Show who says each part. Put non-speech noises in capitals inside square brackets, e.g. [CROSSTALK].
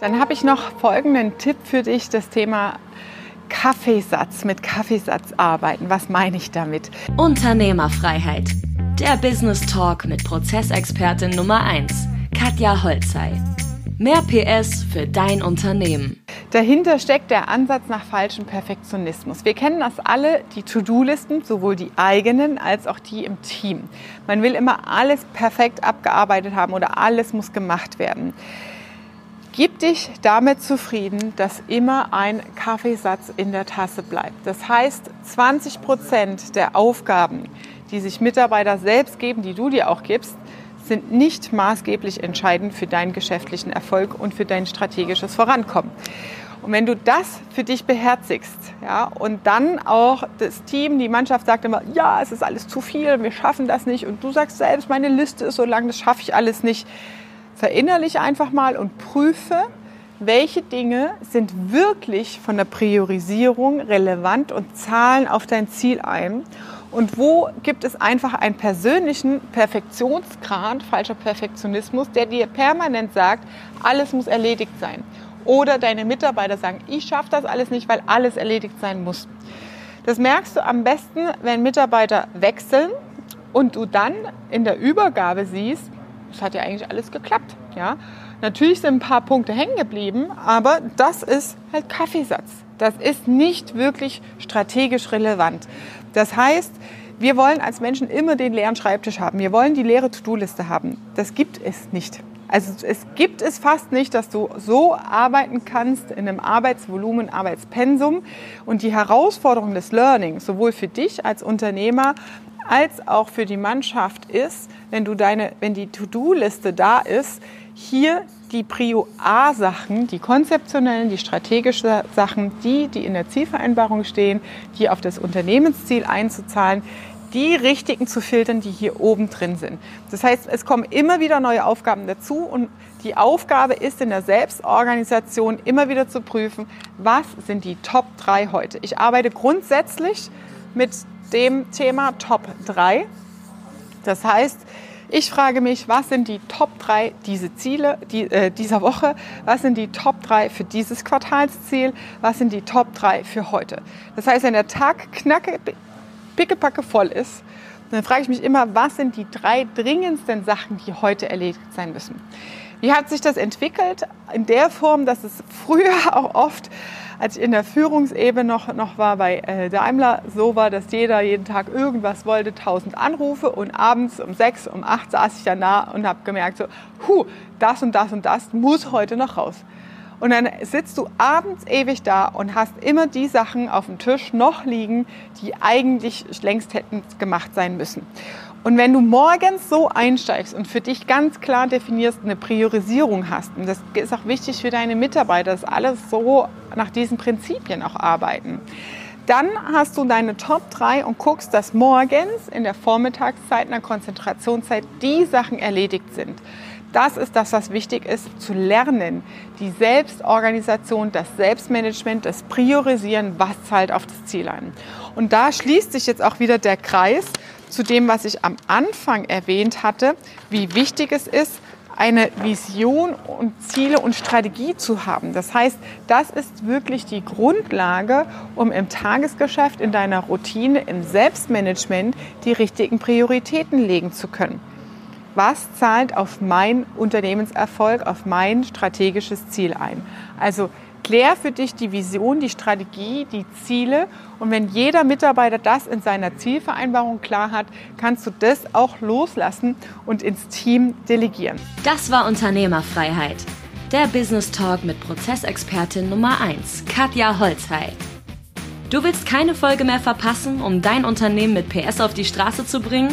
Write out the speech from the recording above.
Speaker 1: Dann habe ich noch folgenden Tipp für dich, das Thema Kaffeesatz, mit Kaffeesatz arbeiten. Was meine ich damit?
Speaker 2: Unternehmerfreiheit. Der Business Talk mit Prozessexpertin Nummer 1, Katja Holzei. Mehr PS für dein Unternehmen.
Speaker 1: Dahinter steckt der Ansatz nach falschem Perfektionismus. Wir kennen das alle, die To-Do-Listen, sowohl die eigenen als auch die im Team. Man will immer alles perfekt abgearbeitet haben oder alles muss gemacht werden. Gib dich damit zufrieden, dass immer ein Kaffeesatz in der Tasse bleibt. Das heißt, 20 Prozent der Aufgaben, die sich Mitarbeiter selbst geben, die du dir auch gibst, sind nicht maßgeblich entscheidend für deinen geschäftlichen Erfolg und für dein strategisches Vorankommen. Und wenn du das für dich beherzigst, ja, und dann auch das Team, die Mannschaft sagt immer, ja, es ist alles zu viel, wir schaffen das nicht, und du sagst selbst, meine Liste ist so lang, das schaffe ich alles nicht, verinnerliche einfach mal und prüfe, welche Dinge sind wirklich von der Priorisierung relevant und zahlen auf dein Ziel ein und wo gibt es einfach einen persönlichen Perfektionsgrad, falscher Perfektionismus, der dir permanent sagt, alles muss erledigt sein. Oder deine Mitarbeiter sagen, ich schaffe das alles nicht, weil alles erledigt sein muss. Das merkst du am besten, wenn Mitarbeiter wechseln und du dann in der Übergabe siehst, es hat ja eigentlich alles geklappt. Ja? Natürlich sind ein paar Punkte hängen geblieben, aber das ist halt Kaffeesatz. Das ist nicht wirklich strategisch relevant. Das heißt, wir wollen als Menschen immer den leeren Schreibtisch haben. Wir wollen die leere To-Do-Liste haben. Das gibt es nicht. Also es gibt es fast nicht, dass du so arbeiten kannst in einem Arbeitsvolumen, Arbeitspensum. Und die Herausforderung des Learning, sowohl für dich als Unternehmer als auch für die Mannschaft ist, wenn du deine, wenn die To-Do-Liste da ist, hier die Prio A-Sachen, die konzeptionellen, die strategischen Sachen, die, die in der Zielvereinbarung stehen, die auf das Unternehmensziel einzuzahlen, die richtigen zu filtern, die hier oben drin sind. Das heißt, es kommen immer wieder neue Aufgaben dazu und die Aufgabe ist in der Selbstorganisation immer wieder zu prüfen, was sind die Top 3 heute. Ich arbeite grundsätzlich mit dem Thema Top 3. Das heißt, ich frage mich, was sind die Top 3 diese Ziele die, äh, dieser Woche? Was sind die Top 3 für dieses Quartalsziel? Was sind die Top 3 für heute? Das heißt, wenn der Tag knacke, pickepacke voll ist, dann frage ich mich immer, was sind die drei dringendsten Sachen, die heute erledigt sein müssen? Wie hat sich das entwickelt? In der Form, dass es früher [LAUGHS] auch oft als ich in der Führungsebene noch, noch war bei äh, Daimler, so war, dass jeder jeden Tag irgendwas wollte, 1000 Anrufe und abends um sechs, um acht saß ich dann da und habe gemerkt, so, hu, das und das und das muss heute noch raus. Und dann sitzt du abends ewig da und hast immer die Sachen auf dem Tisch noch liegen, die eigentlich längst hätten gemacht sein müssen. Und wenn du morgens so einsteigst und für dich ganz klar definierst, eine Priorisierung hast, und das ist auch wichtig für deine Mitarbeiter, dass alles so nach diesen Prinzipien auch arbeiten, dann hast du deine Top 3 und guckst, dass morgens in der Vormittagszeit, in der Konzentrationszeit die Sachen erledigt sind. Das ist das, was wichtig ist, zu lernen. Die Selbstorganisation, das Selbstmanagement, das Priorisieren, was zahlt auf das Ziel ein. Und da schließt sich jetzt auch wieder der Kreis zu dem, was ich am Anfang erwähnt hatte, wie wichtig es ist, eine Vision und Ziele und Strategie zu haben. Das heißt, das ist wirklich die Grundlage, um im Tagesgeschäft, in deiner Routine, im Selbstmanagement die richtigen Prioritäten legen zu können. Was zahlt auf meinen Unternehmenserfolg, auf mein strategisches Ziel ein? Also Klär für dich die Vision, die Strategie, die Ziele. Und wenn jeder Mitarbeiter das in seiner Zielvereinbarung klar hat, kannst du das auch loslassen und ins Team delegieren.
Speaker 2: Das war Unternehmerfreiheit. Der Business Talk mit Prozessexpertin Nummer 1, Katja Holzhey. Du willst keine Folge mehr verpassen, um dein Unternehmen mit PS auf die Straße zu bringen?